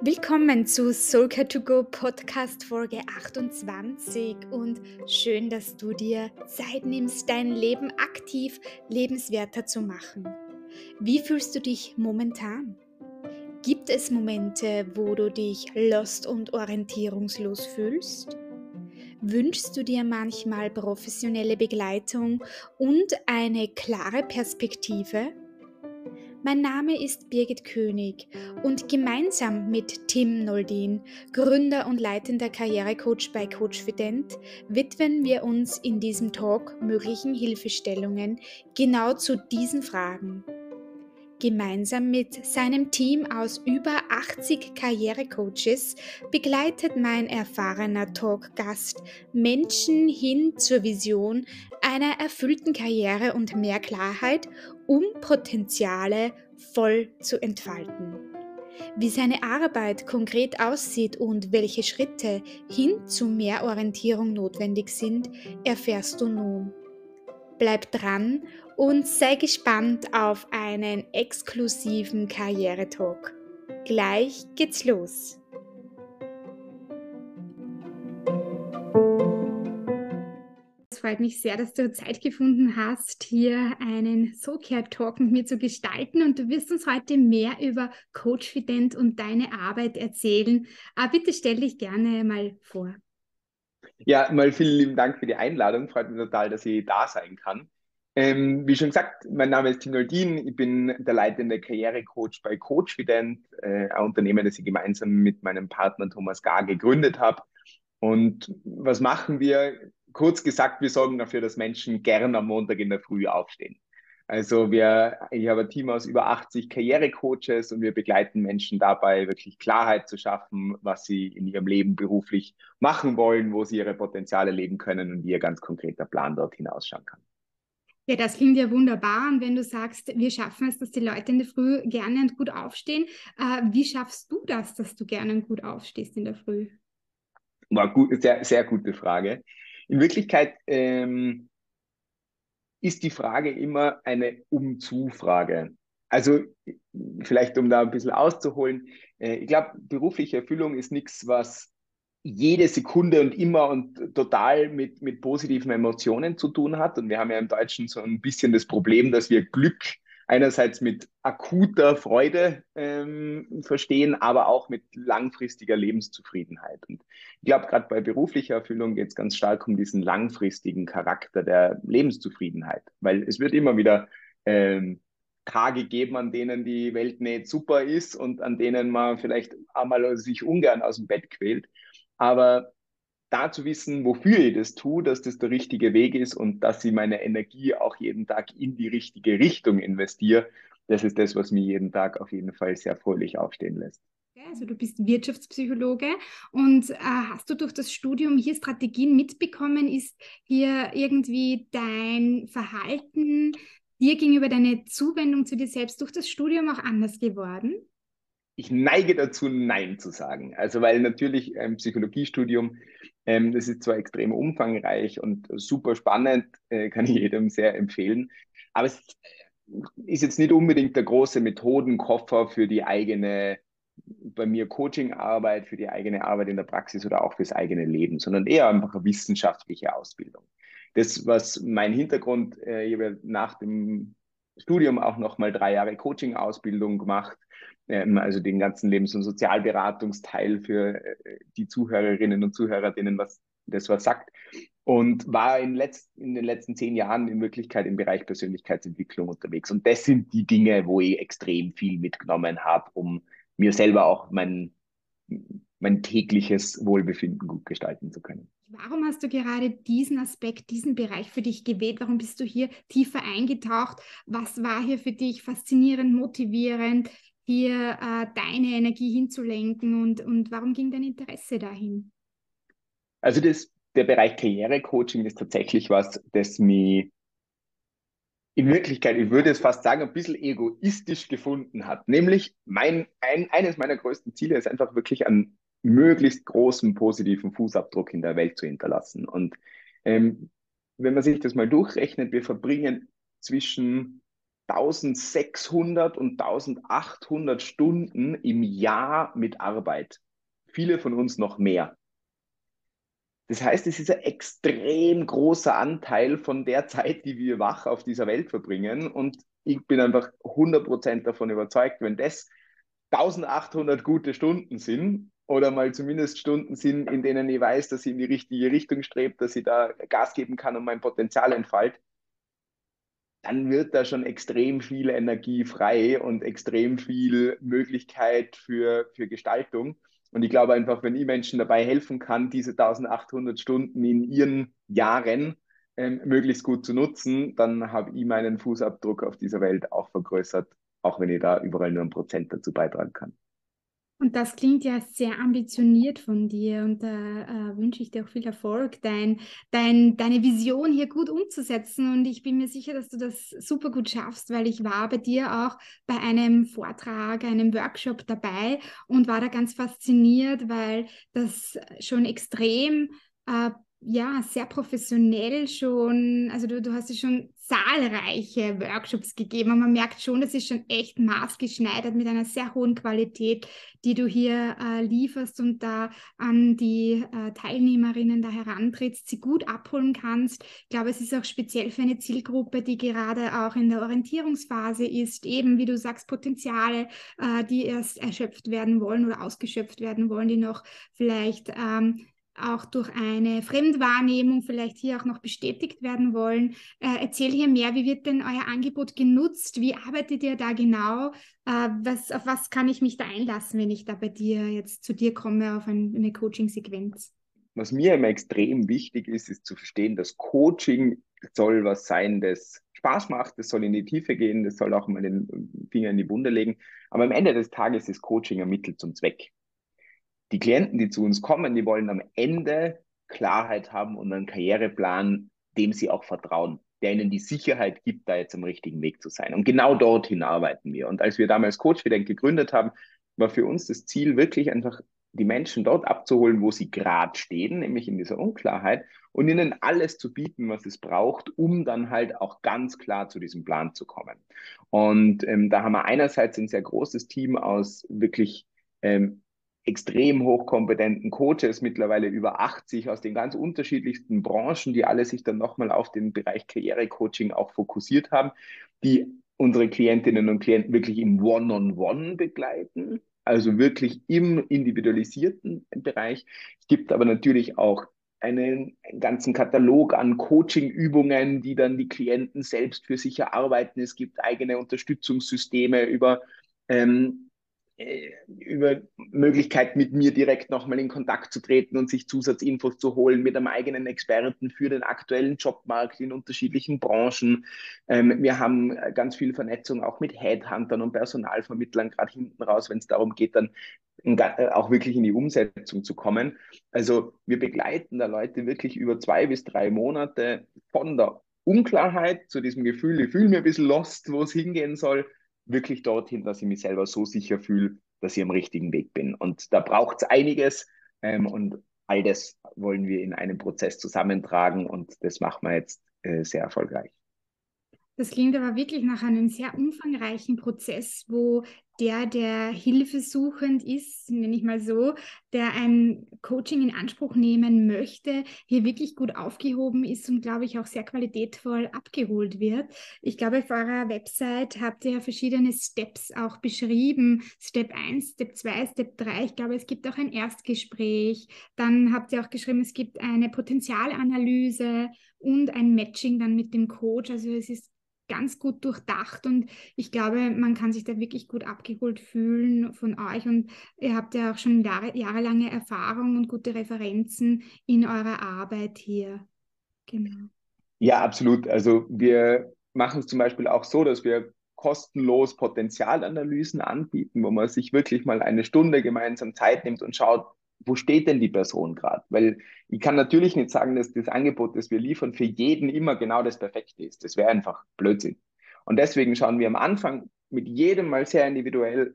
Willkommen zu Soulcare to Go Podcast Folge 28 und schön, dass du dir Zeit nimmst, dein Leben aktiv lebenswerter zu machen. Wie fühlst du dich momentan? Gibt es Momente, wo du dich lost und orientierungslos fühlst? Wünschst du dir manchmal professionelle Begleitung und eine klare Perspektive? Mein Name ist Birgit König und gemeinsam mit Tim Noldin, Gründer und leitender Karrierecoach bei Coachfident, widmen wir uns in diesem Talk möglichen Hilfestellungen genau zu diesen Fragen. Gemeinsam mit seinem Team aus über 80 Karrierecoaches begleitet mein erfahrener Talkgast Menschen hin zur Vision einer erfüllten Karriere und mehr Klarheit, um Potenziale voll zu entfalten. Wie seine Arbeit konkret aussieht und welche Schritte hin zu mehr Orientierung notwendig sind, erfährst du nun. Bleib dran und sei gespannt auf einen exklusiven Karrieretalk. Gleich geht's los. Es freut mich sehr, dass du Zeit gefunden hast, hier einen SoCare-Talk mit mir zu gestalten und du wirst uns heute mehr über Coachfident und deine Arbeit erzählen. Aber bitte stell dich gerne mal vor. Ja, mal vielen lieben Dank für die Einladung. Freut mich total, dass ich da sein kann. Ähm, wie schon gesagt, mein Name ist Tim Noldin. Ich bin der leitende Karrierecoach bei Coachfident, äh, ein Unternehmen, das ich gemeinsam mit meinem Partner Thomas Gar gegründet habe. Und was machen wir? Kurz gesagt, wir sorgen dafür, dass Menschen gern am Montag in der Früh aufstehen. Also wir, ich habe ein Team aus über 80 Karrierecoaches und wir begleiten Menschen dabei, wirklich Klarheit zu schaffen, was sie in ihrem Leben beruflich machen wollen, wo sie ihre Potenziale leben können und wie ihr ganz konkreter Plan dort hinausschauen kann. Ja, das klingt ja wunderbar. Und wenn du sagst, wir schaffen es, dass die Leute in der Früh gerne und gut aufstehen, äh, wie schaffst du das, dass du gerne und gut aufstehst in der Früh? War gut, sehr, sehr gute Frage. In Wirklichkeit ähm, ist die Frage immer eine Umzu-Frage. Also vielleicht um da ein bisschen auszuholen, äh, ich glaube, berufliche Erfüllung ist nichts, was jede Sekunde und immer und total mit, mit positiven Emotionen zu tun hat. Und wir haben ja im Deutschen so ein bisschen das Problem, dass wir Glück einerseits mit akuter Freude ähm, verstehen, aber auch mit langfristiger Lebenszufriedenheit. Und ich glaube, gerade bei beruflicher Erfüllung geht es ganz stark um diesen langfristigen Charakter der Lebenszufriedenheit, weil es wird immer wieder ähm, Tage geben, an denen die Welt nicht super ist und an denen man vielleicht einmal sich ungern aus dem Bett quält. Aber da zu wissen, wofür ich das tue, dass das der richtige Weg ist und dass ich meine Energie auch jeden Tag in die richtige Richtung investiere, das ist das, was mich jeden Tag auf jeden Fall sehr fröhlich aufstehen lässt. Also du bist Wirtschaftspsychologe und äh, hast du durch das Studium hier Strategien mitbekommen? Ist hier irgendwie dein Verhalten dir gegenüber deine Zuwendung zu dir selbst durch das Studium auch anders geworden? Ich neige dazu, Nein zu sagen. Also, weil natürlich ein Psychologiestudium, ähm, das ist zwar extrem umfangreich und super spannend, äh, kann ich jedem sehr empfehlen, aber es ist jetzt nicht unbedingt der große Methodenkoffer für die eigene, bei mir Coachingarbeit, für die eigene Arbeit in der Praxis oder auch fürs eigene Leben, sondern eher einfach eine wissenschaftliche Ausbildung. Das, was mein Hintergrund, äh, ich habe nach dem Studium auch nochmal drei Jahre Coaching-Ausbildung gemacht, also den ganzen Lebens- und Sozialberatungsteil für äh, die Zuhörerinnen und Zuhörer, denen was das was sagt. Und war in, letzt, in den letzten zehn Jahren in Wirklichkeit im Bereich Persönlichkeitsentwicklung unterwegs. Und das sind die Dinge, wo ich extrem viel mitgenommen habe, um mir selber auch mein, mein tägliches Wohlbefinden gut gestalten zu können. Warum hast du gerade diesen Aspekt, diesen Bereich für dich gewählt? Warum bist du hier tiefer eingetaucht? Was war hier für dich faszinierend, motivierend? Hier äh, deine Energie hinzulenken und, und warum ging dein Interesse dahin? Also das, der Bereich Karrierecoaching ist tatsächlich was, das mich in Wirklichkeit, ich würde es fast sagen, ein bisschen egoistisch gefunden hat. Nämlich mein, ein, eines meiner größten Ziele ist einfach wirklich einen möglichst großen positiven Fußabdruck in der Welt zu hinterlassen. Und ähm, wenn man sich das mal durchrechnet, wir verbringen zwischen 1600 und 1800 Stunden im Jahr mit Arbeit. Viele von uns noch mehr. Das heißt, es ist ein extrem großer Anteil von der Zeit, die wir wach auf dieser Welt verbringen. Und ich bin einfach 100% davon überzeugt, wenn das 1800 gute Stunden sind oder mal zumindest Stunden sind, in denen ich weiß, dass ich in die richtige Richtung strebe, dass ich da Gas geben kann und mein Potenzial entfaltet, dann wird da schon extrem viel Energie frei und extrem viel Möglichkeit für, für Gestaltung. Und ich glaube einfach, wenn ich Menschen dabei helfen kann, diese 1800 Stunden in ihren Jahren ähm, möglichst gut zu nutzen, dann habe ich meinen Fußabdruck auf dieser Welt auch vergrößert, auch wenn ich da überall nur ein Prozent dazu beitragen kann. Und das klingt ja sehr ambitioniert von dir und da äh, wünsche ich dir auch viel Erfolg, dein, dein, deine Vision hier gut umzusetzen. Und ich bin mir sicher, dass du das super gut schaffst, weil ich war bei dir auch bei einem Vortrag, einem Workshop dabei und war da ganz fasziniert, weil das schon extrem äh, ja, sehr professionell schon, also du, du hast ja schon zahlreiche Workshops gegeben und man merkt schon, das ist schon echt maßgeschneidert mit einer sehr hohen Qualität, die du hier äh, lieferst und da an die äh, Teilnehmerinnen da herantrittst, sie gut abholen kannst. Ich glaube, es ist auch speziell für eine Zielgruppe, die gerade auch in der Orientierungsphase ist, eben wie du sagst, Potenziale, äh, die erst erschöpft werden wollen oder ausgeschöpft werden wollen, die noch vielleicht ähm, auch durch eine Fremdwahrnehmung vielleicht hier auch noch bestätigt werden wollen. Äh, erzähl hier mehr, wie wird denn euer Angebot genutzt? Wie arbeitet ihr da genau? Äh, was, auf was kann ich mich da einlassen, wenn ich da bei dir jetzt zu dir komme auf ein, eine Coaching-Sequenz? Was mir immer extrem wichtig ist, ist zu verstehen, dass Coaching soll was sein, das Spaß macht, das soll in die Tiefe gehen, das soll auch mal den Finger in die Wunde legen. Aber am Ende des Tages ist Coaching ein Mittel zum Zweck die Klienten, die zu uns kommen, die wollen am Ende Klarheit haben und einen Karriereplan, dem sie auch vertrauen, der ihnen die Sicherheit gibt, da jetzt am richtigen Weg zu sein. Und genau dorthin arbeiten wir. Und als wir damals Coach wieder gegründet haben, war für uns das Ziel, wirklich einfach die Menschen dort abzuholen, wo sie gerade stehen, nämlich in dieser Unklarheit, und ihnen alles zu bieten, was es braucht, um dann halt auch ganz klar zu diesem Plan zu kommen. Und ähm, da haben wir einerseits ein sehr großes Team aus wirklich ähm, extrem hochkompetenten Coaches, mittlerweile über 80 aus den ganz unterschiedlichsten Branchen, die alle sich dann nochmal auf den Bereich Karrierecoaching auch fokussiert haben, die unsere Klientinnen und Klienten wirklich im One-on-One -on -One begleiten, also wirklich im individualisierten Bereich. Es gibt aber natürlich auch einen ganzen Katalog an Coaching-Übungen, die dann die Klienten selbst für sich erarbeiten. Es gibt eigene Unterstützungssysteme über ähm, äh, über Möglichkeit, mit mir direkt nochmal in Kontakt zu treten und sich Zusatzinfos zu holen mit einem eigenen Experten für den aktuellen Jobmarkt in unterschiedlichen Branchen. Ähm, wir haben ganz viel Vernetzung auch mit Headhuntern und Personalvermittlern, gerade hinten raus, wenn es darum geht, dann äh, auch wirklich in die Umsetzung zu kommen. Also wir begleiten da Leute wirklich über zwei bis drei Monate von der Unklarheit zu diesem Gefühl, ich fühle mich ein bisschen lost, wo es hingehen soll, wirklich dorthin, dass ich mich selber so sicher fühle, dass ich am richtigen Weg bin. Und da braucht es einiges ähm, und all das wollen wir in einem Prozess zusammentragen und das machen wir jetzt äh, sehr erfolgreich. Das klingt aber wirklich nach einem sehr umfangreichen Prozess, wo der, der hilfesuchend ist, nenne ich mal so, der ein Coaching in Anspruch nehmen möchte, hier wirklich gut aufgehoben ist und, glaube ich, auch sehr qualitätvoll abgeholt wird. Ich glaube, auf eurer Website habt ihr verschiedene Steps auch beschrieben. Step 1, Step 2, Step 3. Ich glaube, es gibt auch ein Erstgespräch. Dann habt ihr auch geschrieben, es gibt eine Potenzialanalyse und ein Matching dann mit dem Coach. Also es ist ganz gut durchdacht und ich glaube, man kann sich da wirklich gut abgeholt fühlen von euch und ihr habt ja auch schon Jahre, jahrelange Erfahrung und gute Referenzen in eurer Arbeit hier. Genau. Ja, absolut. Also wir machen es zum Beispiel auch so, dass wir kostenlos Potenzialanalysen anbieten, wo man sich wirklich mal eine Stunde gemeinsam Zeit nimmt und schaut, wo steht denn die Person gerade? Weil ich kann natürlich nicht sagen, dass das Angebot, das wir liefern, für jeden immer genau das Perfekte ist. Das wäre einfach Blödsinn. Und deswegen schauen wir am Anfang mit jedem mal sehr individuell,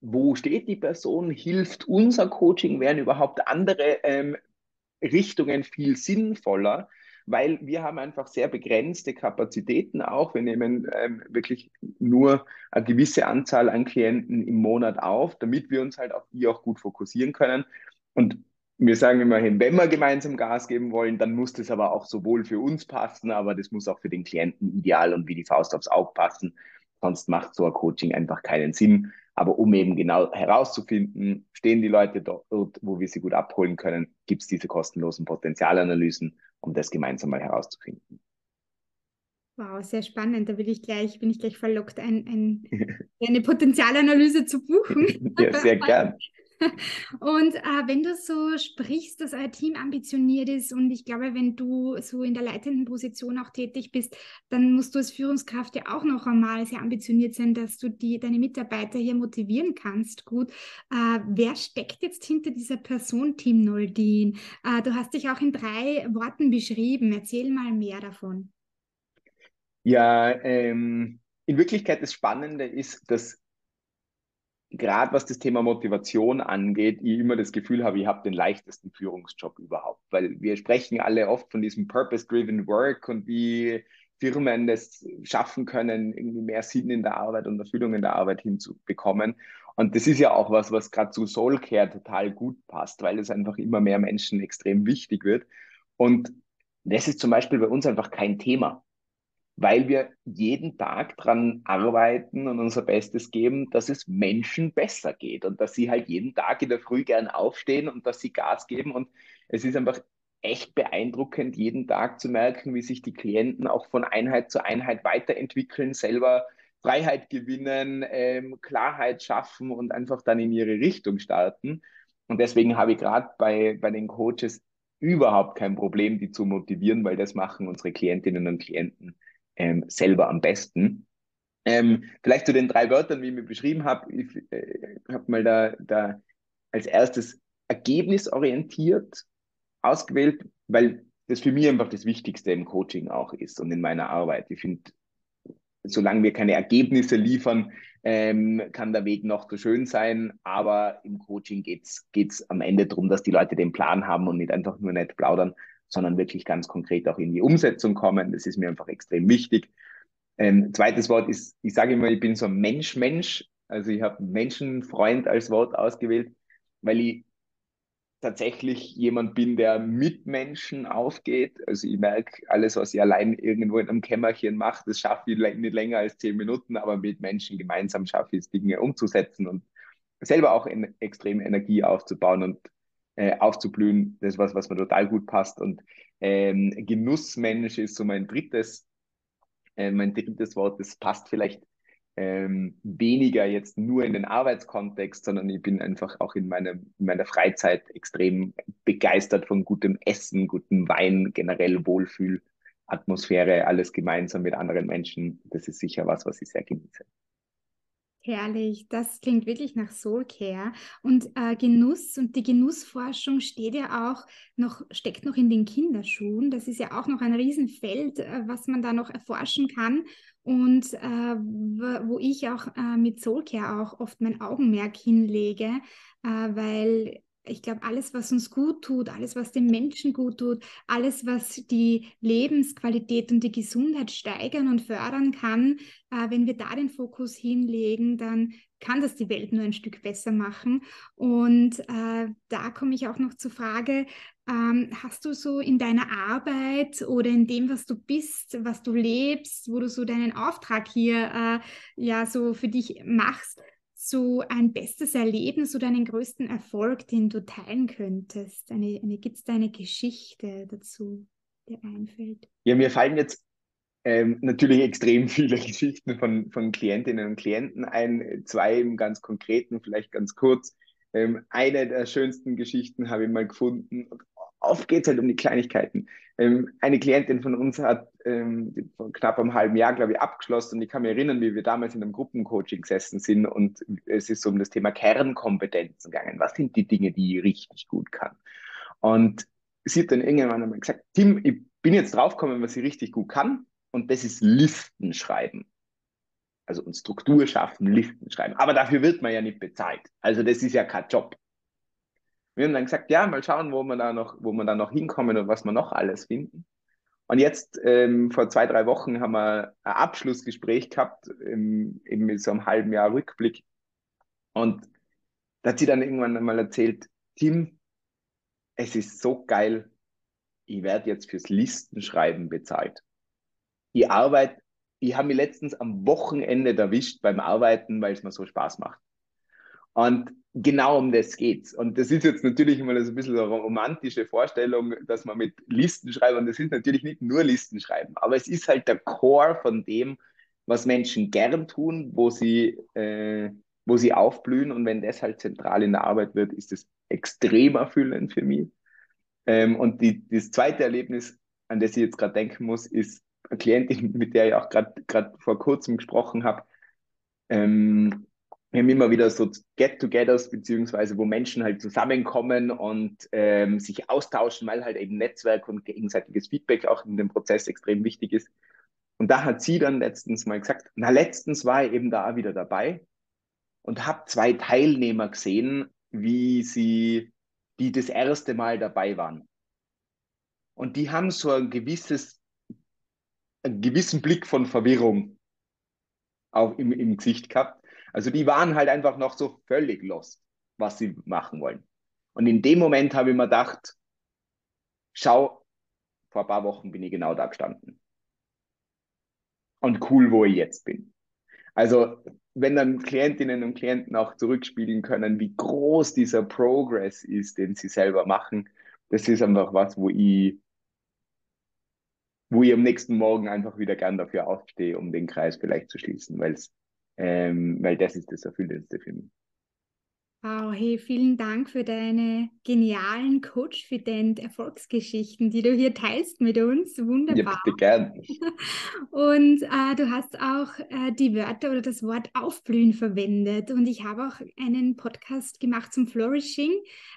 wo steht die Person? Hilft unser Coaching? Wären überhaupt andere ähm, Richtungen viel sinnvoller? Weil wir haben einfach sehr begrenzte Kapazitäten auch. Wir nehmen ähm, wirklich nur eine gewisse Anzahl an Klienten im Monat auf, damit wir uns halt auf die auch gut fokussieren können. Und wir sagen immerhin, wenn wir gemeinsam Gas geben wollen, dann muss das aber auch sowohl für uns passen, aber das muss auch für den Klienten ideal und wie die Faust aufs Auge passen. Sonst macht so ein Coaching einfach keinen Sinn. Aber um eben genau herauszufinden, stehen die Leute dort, wo wir sie gut abholen können, gibt es diese kostenlosen Potenzialanalysen, um das gemeinsam mal herauszufinden. Wow, sehr spannend. Da bin ich gleich, bin ich gleich verlockt, ein, ein, eine Potenzialanalyse zu buchen. ja, sehr gern. Und äh, wenn du so sprichst, dass euer Team ambitioniert ist und ich glaube, wenn du so in der leitenden Position auch tätig bist, dann musst du als Führungskraft ja auch noch einmal sehr ambitioniert sein, dass du die, deine Mitarbeiter hier motivieren kannst. Gut, äh, wer steckt jetzt hinter dieser Person, Team Noldin? Äh, du hast dich auch in drei Worten beschrieben. Erzähl mal mehr davon. Ja, ähm, in Wirklichkeit das Spannende ist, dass gerade was das Thema Motivation angeht, ich immer das Gefühl habe, ich habe den leichtesten Führungsjob überhaupt. Weil wir sprechen alle oft von diesem Purpose-Driven Work und wie Firmen das schaffen können, irgendwie mehr Sinn in der Arbeit und Erfüllung in der Arbeit hinzubekommen. Und das ist ja auch was, was gerade zu Soulcare total gut passt, weil es einfach immer mehr Menschen extrem wichtig wird. Und das ist zum Beispiel bei uns einfach kein Thema weil wir jeden Tag dran arbeiten und unser Bestes geben, dass es Menschen besser geht und dass sie halt jeden Tag in der Früh gern aufstehen und dass sie Gas geben. Und es ist einfach echt beeindruckend, jeden Tag zu merken, wie sich die Klienten auch von Einheit zu Einheit weiterentwickeln, selber Freiheit gewinnen, ähm, Klarheit schaffen und einfach dann in ihre Richtung starten. Und deswegen habe ich gerade bei, bei den Coaches überhaupt kein Problem, die zu motivieren, weil das machen unsere Klientinnen und Klienten ähm, selber am besten. Ähm, vielleicht zu den drei Wörtern, wie ich mir beschrieben habe. Ich äh, habe mal da, da als erstes ergebnisorientiert ausgewählt, weil das für mich einfach das Wichtigste im Coaching auch ist und in meiner Arbeit. Ich finde, solange wir keine Ergebnisse liefern, ähm, kann der Weg noch so schön sein. Aber im Coaching geht es am Ende darum, dass die Leute den Plan haben und nicht einfach nur nett plaudern, sondern wirklich ganz konkret auch in die Umsetzung kommen. Das ist mir einfach extrem wichtig. Ähm, zweites Wort ist, ich sage immer, ich bin so ein Mensch-Mensch. Also ich habe Menschenfreund als Wort ausgewählt, weil ich tatsächlich jemand bin, der mit Menschen aufgeht. Also ich merke, alles, was ich allein irgendwo in einem Kämmerchen mache, das schaffe ich nicht länger als zehn Minuten, aber mit Menschen gemeinsam schaffe ich es, Dinge umzusetzen und selber auch extrem Energie aufzubauen. Und äh, aufzublühen. Das ist was, was mir total gut passt. Und ähm, Genussmensch ist so mein drittes, äh, mein drittes Wort. Das passt vielleicht ähm, weniger jetzt nur in den Arbeitskontext, sondern ich bin einfach auch in, meinem, in meiner Freizeit extrem begeistert von gutem Essen, gutem Wein, generell Wohlfühl. Atmosphäre, alles gemeinsam mit anderen Menschen. Das ist sicher was, was ich sehr genieße. Herrlich, das klingt wirklich nach Soulcare. Und äh, Genuss und die Genussforschung steht ja auch noch, steckt noch in den Kinderschuhen. Das ist ja auch noch ein Riesenfeld, äh, was man da noch erforschen kann. Und äh, wo ich auch äh, mit Soulcare auch oft mein Augenmerk hinlege, äh, weil ich glaube, alles, was uns gut tut, alles, was den Menschen gut tut, alles, was die Lebensqualität und die Gesundheit steigern und fördern kann, äh, wenn wir da den Fokus hinlegen, dann kann das die Welt nur ein Stück besser machen. Und äh, da komme ich auch noch zur Frage, ähm, hast du so in deiner Arbeit oder in dem, was du bist, was du lebst, wo du so deinen Auftrag hier äh, ja so für dich machst, so ein bestes Erlebnis oder einen größten Erfolg, den du teilen könntest? Eine, eine, Gibt es da eine Geschichte dazu, die einfällt? Ja, mir fallen jetzt ähm, natürlich extrem viele Geschichten von, von Klientinnen und Klienten ein. Zwei im ganz konkreten, vielleicht ganz kurz. Ähm, eine der schönsten Geschichten habe ich mal gefunden oft geht es halt um die Kleinigkeiten. Ähm, eine Klientin von uns hat ähm, vor knapp einem halben Jahr, glaube ich, abgeschlossen und ich kann mich erinnern, wie wir damals in einem Gruppencoaching gesessen sind und es ist um das Thema Kernkompetenzen gegangen. Was sind die Dinge, die ich richtig gut kann? Und sie hat dann irgendwann einmal gesagt, Tim, ich bin jetzt draufgekommen, was ich richtig gut kann und das ist Listen schreiben. Also und Struktur schaffen, Listen schreiben. Aber dafür wird man ja nicht bezahlt. Also das ist ja kein Job. Wir haben dann gesagt, ja, mal schauen, wo wir da noch, wo wir da noch hinkommen und was wir noch alles finden. Und jetzt ähm, vor zwei, drei Wochen haben wir ein Abschlussgespräch gehabt, im, eben mit so einem halben Jahr Rückblick. Und da hat sie dann irgendwann einmal erzählt, Tim, es ist so geil, ich werde jetzt fürs Listenschreiben bezahlt. Die Arbeit, ich habe mich letztens am Wochenende erwischt beim Arbeiten, weil es mir so Spaß macht. Und genau um das geht's. Und das ist jetzt natürlich immer so ein bisschen eine romantische Vorstellung, dass man mit Listen schreibt. Und das ist natürlich nicht nur Listen schreiben, aber es ist halt der Core von dem, was Menschen gern tun, wo sie, äh, wo sie aufblühen. Und wenn das halt zentral in der Arbeit wird, ist das extrem erfüllend für mich. Ähm, und die, das zweite Erlebnis, an das ich jetzt gerade denken muss, ist eine Klientin, mit der ich auch gerade vor kurzem gesprochen habe. Ähm, wir haben immer wieder so Get-togethers, beziehungsweise wo Menschen halt zusammenkommen und ähm, sich austauschen, weil halt eben Netzwerk und gegenseitiges Feedback auch in dem Prozess extrem wichtig ist. Und da hat sie dann letztens mal gesagt, na letztens war ich eben da wieder dabei und habe zwei Teilnehmer gesehen, wie sie, die das erste Mal dabei waren. Und die haben so ein gewisses, einen gewissen Blick von Verwirrung auch im, im Gesicht gehabt also die waren halt einfach noch so völlig lost, was sie machen wollen. Und in dem Moment habe ich mir gedacht, schau, vor ein paar Wochen bin ich genau da gestanden. Und cool, wo ich jetzt bin. Also, wenn dann Klientinnen und Klienten auch zurückspielen können, wie groß dieser Progress ist, den sie selber machen, das ist einfach was, wo ich, wo ich am nächsten Morgen einfach wieder gern dafür aufstehe, um den Kreis vielleicht zu schließen, weil es ähm, weil das ist das Erfüllendste für mich. Wow, hey, vielen Dank für deine genialen Coach-Fident Erfolgsgeschichten, die du hier teilst mit uns. Wunderbar. Ja, bitte gern. Und äh, du hast auch äh, die Wörter oder das Wort Aufblühen verwendet. Und ich habe auch einen Podcast gemacht zum Flourishing.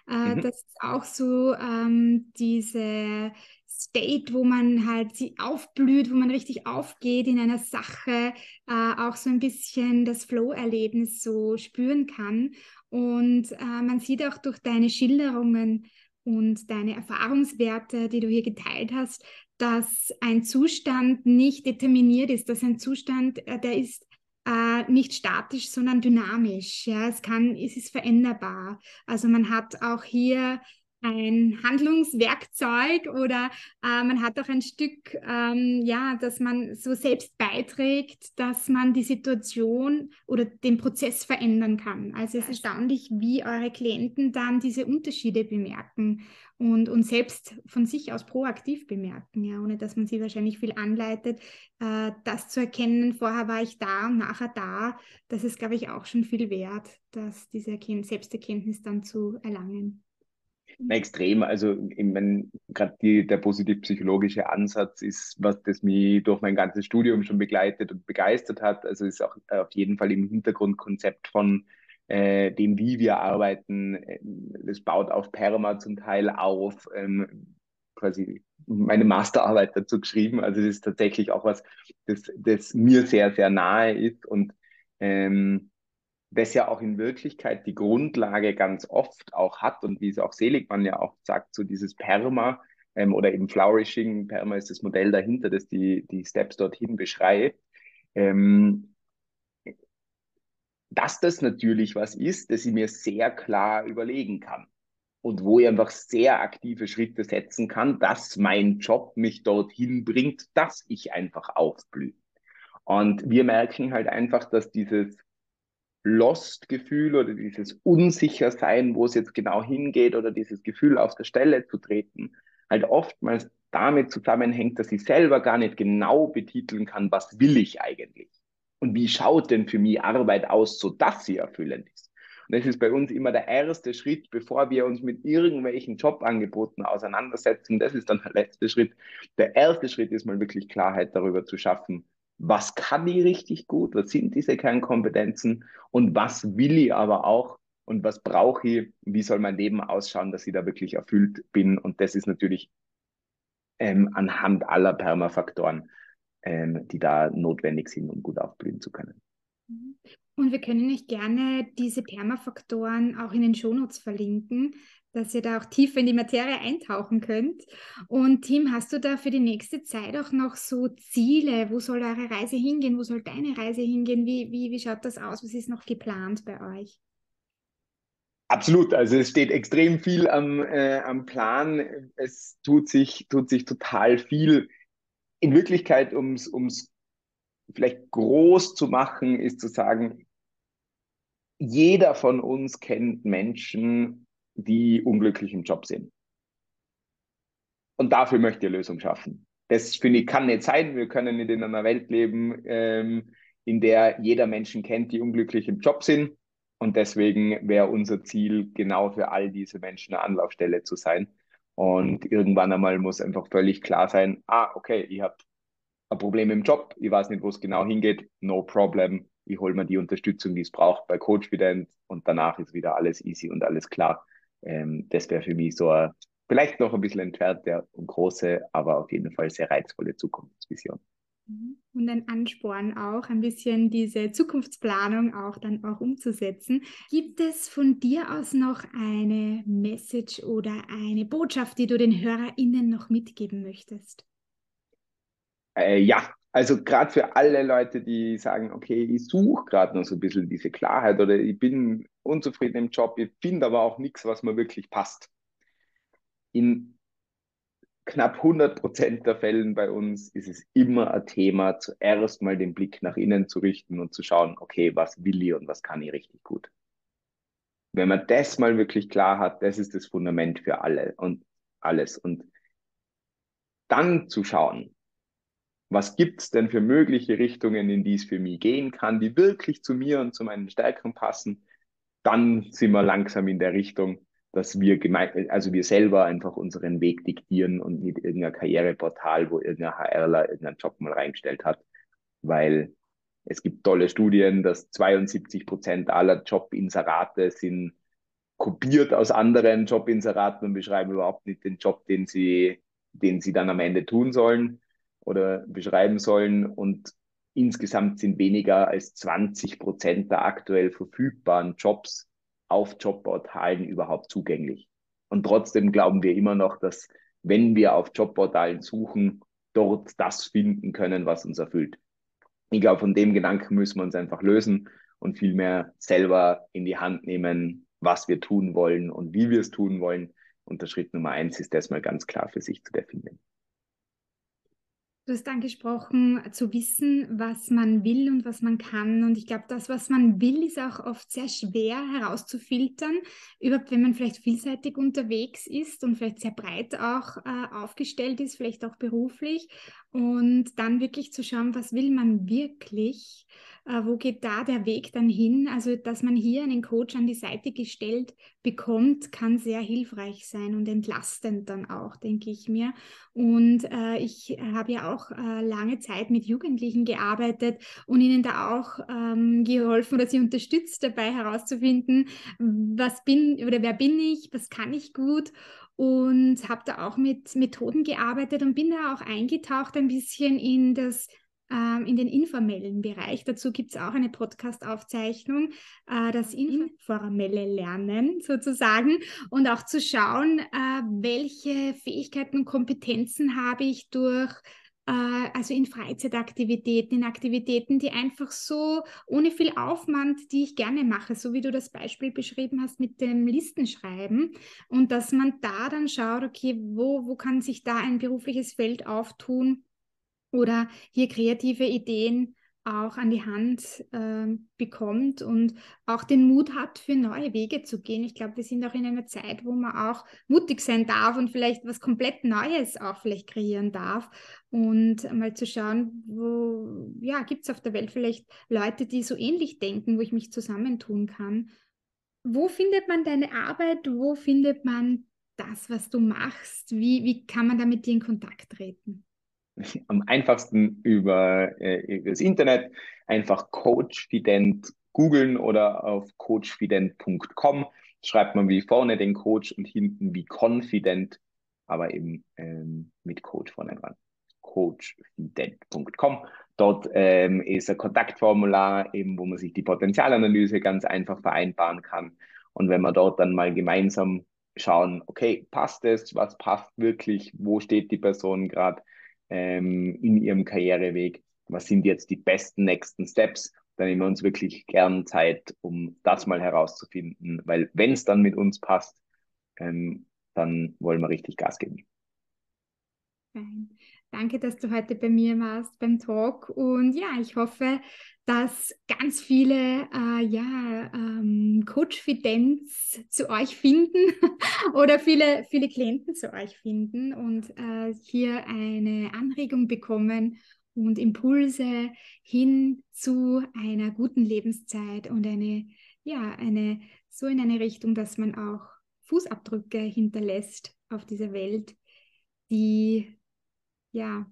Äh, mhm. Das ist auch so ähm, diese State, wo man halt sie aufblüht, wo man richtig aufgeht in einer Sache, äh, auch so ein bisschen das Flow-Erlebnis so spüren kann. Und äh, man sieht auch durch deine Schilderungen und deine Erfahrungswerte, die du hier geteilt hast, dass ein Zustand nicht determiniert ist, dass ein Zustand, äh, der ist äh, nicht statisch, sondern dynamisch. Ja, es kann, es ist veränderbar. Also man hat auch hier ein Handlungswerkzeug oder äh, man hat auch ein Stück, ähm, ja, dass man so selbst beiträgt, dass man die Situation oder den Prozess verändern kann. Also es ist erstaunlich, wie eure Klienten dann diese Unterschiede bemerken und, und selbst von sich aus proaktiv bemerken, ja, ohne dass man sie wahrscheinlich viel anleitet, äh, das zu erkennen, vorher war ich da und nachher da, das ist, glaube ich, auch schon viel wert, dass diese Erkennt Selbsterkenntnis dann zu erlangen. Na, extrem. Also, ich meine, gerade der positiv-psychologische Ansatz ist, was das mich durch mein ganzes Studium schon begleitet und begeistert hat. Also ist auch auf jeden Fall im Hintergrundkonzept von äh, dem, wie wir arbeiten. Das baut auf Perma zum Teil auf. Ähm, quasi meine Masterarbeit dazu geschrieben. Also das ist tatsächlich auch was, das, das mir sehr, sehr nahe ist und ähm, das ja auch in Wirklichkeit die Grundlage ganz oft auch hat und wie es auch Seligmann ja auch sagt, so dieses Perma ähm, oder eben Flourishing, Perma ist das Modell dahinter, das die, die Steps dorthin beschreibt, ähm, dass das natürlich was ist, das ich mir sehr klar überlegen kann und wo ich einfach sehr aktive Schritte setzen kann, dass mein Job mich dorthin bringt, dass ich einfach aufblühe. Und wir merken halt einfach, dass dieses Lost-Gefühl oder dieses Unsichersein, wo es jetzt genau hingeht oder dieses Gefühl auf der Stelle zu treten, halt oftmals damit zusammenhängt, dass ich selber gar nicht genau betiteln kann, was will ich eigentlich und wie schaut denn für mich Arbeit aus, so dass sie erfüllend ist. Und das ist bei uns immer der erste Schritt, bevor wir uns mit irgendwelchen Jobangeboten auseinandersetzen. Das ist dann der letzte Schritt. Der erste Schritt ist mal wirklich Klarheit darüber zu schaffen, was kann ich richtig gut, was sind diese Kernkompetenzen und was will ich aber auch und was brauche ich, wie soll mein Leben ausschauen, dass ich da wirklich erfüllt bin. Und das ist natürlich ähm, anhand aller Permafaktoren, ähm, die da notwendig sind, um gut aufblühen zu können. Und wir können euch gerne diese Permafaktoren auch in den Shownotes verlinken, dass ihr da auch tiefer in die Materie eintauchen könnt. Und Tim, hast du da für die nächste Zeit auch noch so Ziele? Wo soll eure Reise hingehen? Wo soll deine Reise hingehen? Wie, wie, wie schaut das aus? Was ist noch geplant bei euch? Absolut, also es steht extrem viel am, äh, am Plan. Es tut sich, tut sich total viel. In Wirklichkeit, um es vielleicht groß zu machen, ist zu sagen, jeder von uns kennt Menschen, die unglücklich im Job sind. Und dafür möchte ich Lösung schaffen. Das finde ich kann nicht sein. Wir können nicht in einer Welt leben, ähm, in der jeder Menschen kennt, die unglücklich im Job sind. Und deswegen wäre unser Ziel, genau für all diese Menschen eine Anlaufstelle zu sein. Und irgendwann einmal muss einfach völlig klar sein, ah, okay, ich habe ein Problem im Job, ich weiß nicht, wo es genau hingeht, no problem. Ich hole mir die Unterstützung, die es braucht bei Coachvident und danach ist wieder alles easy und alles klar. Ähm, das wäre für mich so eine, vielleicht noch ein bisschen entfernte und große, aber auf jeden Fall sehr reizvolle Zukunftsvision. Mhm. Und ein Ansporn auch, ein bisschen diese Zukunftsplanung auch dann auch umzusetzen. Gibt es von dir aus noch eine Message oder eine Botschaft, die du den HörerInnen noch mitgeben möchtest? Äh, ja, also gerade für alle Leute, die sagen, okay, ich suche gerade noch so ein bisschen diese Klarheit oder ich bin unzufrieden im Job, ich finde aber auch nichts, was mir wirklich passt. In knapp 100 Prozent der Fällen bei uns ist es immer ein Thema, zuerst mal den Blick nach innen zu richten und zu schauen, okay, was will ich und was kann ich richtig gut. Wenn man das mal wirklich klar hat, das ist das Fundament für alle und alles. Und dann zu schauen, was gibt's denn für mögliche Richtungen, in die es für mich gehen kann, die wirklich zu mir und zu meinen Stärken passen, dann sind wir langsam in der Richtung, dass wir gemein, also wir selber einfach unseren Weg diktieren und nicht irgendein Karriereportal, wo irgendein HRler irgendeinen Job mal reingestellt hat, weil es gibt tolle Studien, dass 72 Prozent aller Jobinserate sind kopiert aus anderen Jobinseraten und beschreiben überhaupt nicht den Job, den sie, den sie dann am Ende tun sollen oder beschreiben sollen. Und insgesamt sind weniger als 20 Prozent der aktuell verfügbaren Jobs auf Jobportalen überhaupt zugänglich. Und trotzdem glauben wir immer noch, dass wenn wir auf Jobportalen suchen, dort das finden können, was uns erfüllt. Ich glaube, von dem Gedanken müssen wir uns einfach lösen und vielmehr selber in die Hand nehmen, was wir tun wollen und wie wir es tun wollen. Und der Schritt Nummer eins ist das mal ganz klar für sich zu definieren. Du hast angesprochen, zu wissen, was man will und was man kann. Und ich glaube, das, was man will, ist auch oft sehr schwer herauszufiltern. Überhaupt, wenn man vielleicht vielseitig unterwegs ist und vielleicht sehr breit auch äh, aufgestellt ist, vielleicht auch beruflich. Und dann wirklich zu schauen, was will man wirklich äh, wo geht da der Weg dann hin? Also, dass man hier einen Coach an die Seite gestellt bekommt, kann sehr hilfreich sein und entlastend dann auch, denke ich mir. Und äh, ich habe ja auch äh, lange Zeit mit Jugendlichen gearbeitet und ihnen da auch ähm, geholfen oder sie unterstützt dabei herauszufinden, was bin oder wer bin ich, was kann ich gut und habe da auch mit Methoden gearbeitet und bin da auch eingetaucht ein bisschen in das ähm, in den informellen Bereich. Dazu gibt es auch eine Podcast-Aufzeichnung, äh, das informelle Lernen sozusagen und auch zu schauen, äh, welche Fähigkeiten und Kompetenzen habe ich durch also in Freizeitaktivitäten, in Aktivitäten, die einfach so ohne viel Aufwand, die ich gerne mache, so wie du das Beispiel beschrieben hast mit dem Listenschreiben. Und dass man da dann schaut, okay, wo, wo kann sich da ein berufliches Feld auftun, oder hier kreative Ideen auch an die Hand äh, bekommt und auch den Mut hat, für neue Wege zu gehen. Ich glaube, wir sind auch in einer Zeit, wo man auch mutig sein darf und vielleicht was komplett Neues auch vielleicht kreieren darf und mal zu schauen, wo, ja, gibt es auf der Welt vielleicht Leute, die so ähnlich denken, wo ich mich zusammentun kann. Wo findet man deine Arbeit? Wo findet man das, was du machst? Wie, wie kann man da mit dir in Kontakt treten? am einfachsten über, äh, das Internet einfach Coachfident googeln oder auf coachfident.com schreibt man wie vorne den Coach und hinten wie Confident, aber eben ähm, mit Coach vorne dran. coachfident.com. Dort ähm, ist ein Kontaktformular, eben, wo man sich die Potenzialanalyse ganz einfach vereinbaren kann. Und wenn wir dort dann mal gemeinsam schauen, okay, passt es, was passt wirklich, wo steht die Person gerade ähm, in ihrem Karriereweg, was sind jetzt die besten nächsten Steps. Da nehmen wir uns wirklich gern Zeit, um das mal herauszufinden, weil wenn es dann mit uns passt, ähm, dann wollen wir richtig Gas geben. Fein. Danke, dass du heute bei mir warst beim Talk. Und ja, ich hoffe, dass ganz viele äh, ja, ähm, Coach-Fidenz zu euch finden oder viele, viele Klienten zu euch finden und äh, hier eine Anregung bekommen und Impulse hin zu einer guten Lebenszeit und eine, ja, eine, so in eine Richtung, dass man auch Fußabdrücke hinterlässt auf dieser Welt, die ja,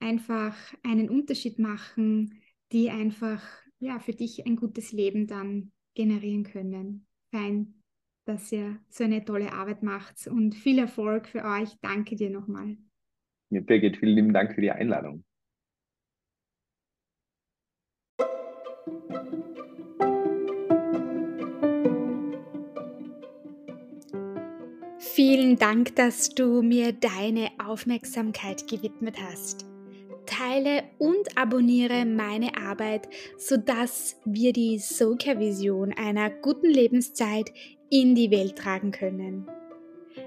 einfach einen Unterschied machen, die einfach ja, für dich ein gutes Leben dann generieren können. Fein, dass ihr so eine tolle Arbeit macht und viel Erfolg für euch. Danke dir nochmal. Ja, Birgit, vielen lieben Dank für die Einladung. Vielen Dank, dass du mir deine Aufmerksamkeit gewidmet hast. Teile und abonniere meine Arbeit, sodass wir die Soka-Vision einer guten Lebenszeit in die Welt tragen können.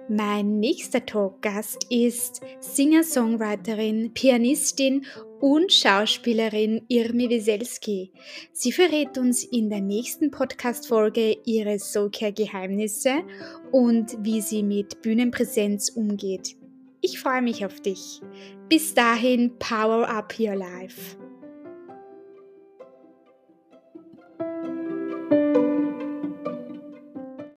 Mein nächster Talkgast ist Singer-Songwriterin, Pianistin und Schauspielerin Irmi Wieselski. Sie verrät uns in der nächsten Podcast-Folge ihre Soulcare-Geheimnisse und wie sie mit Bühnenpräsenz umgeht. Ich freue mich auf dich. Bis dahin, power up your life.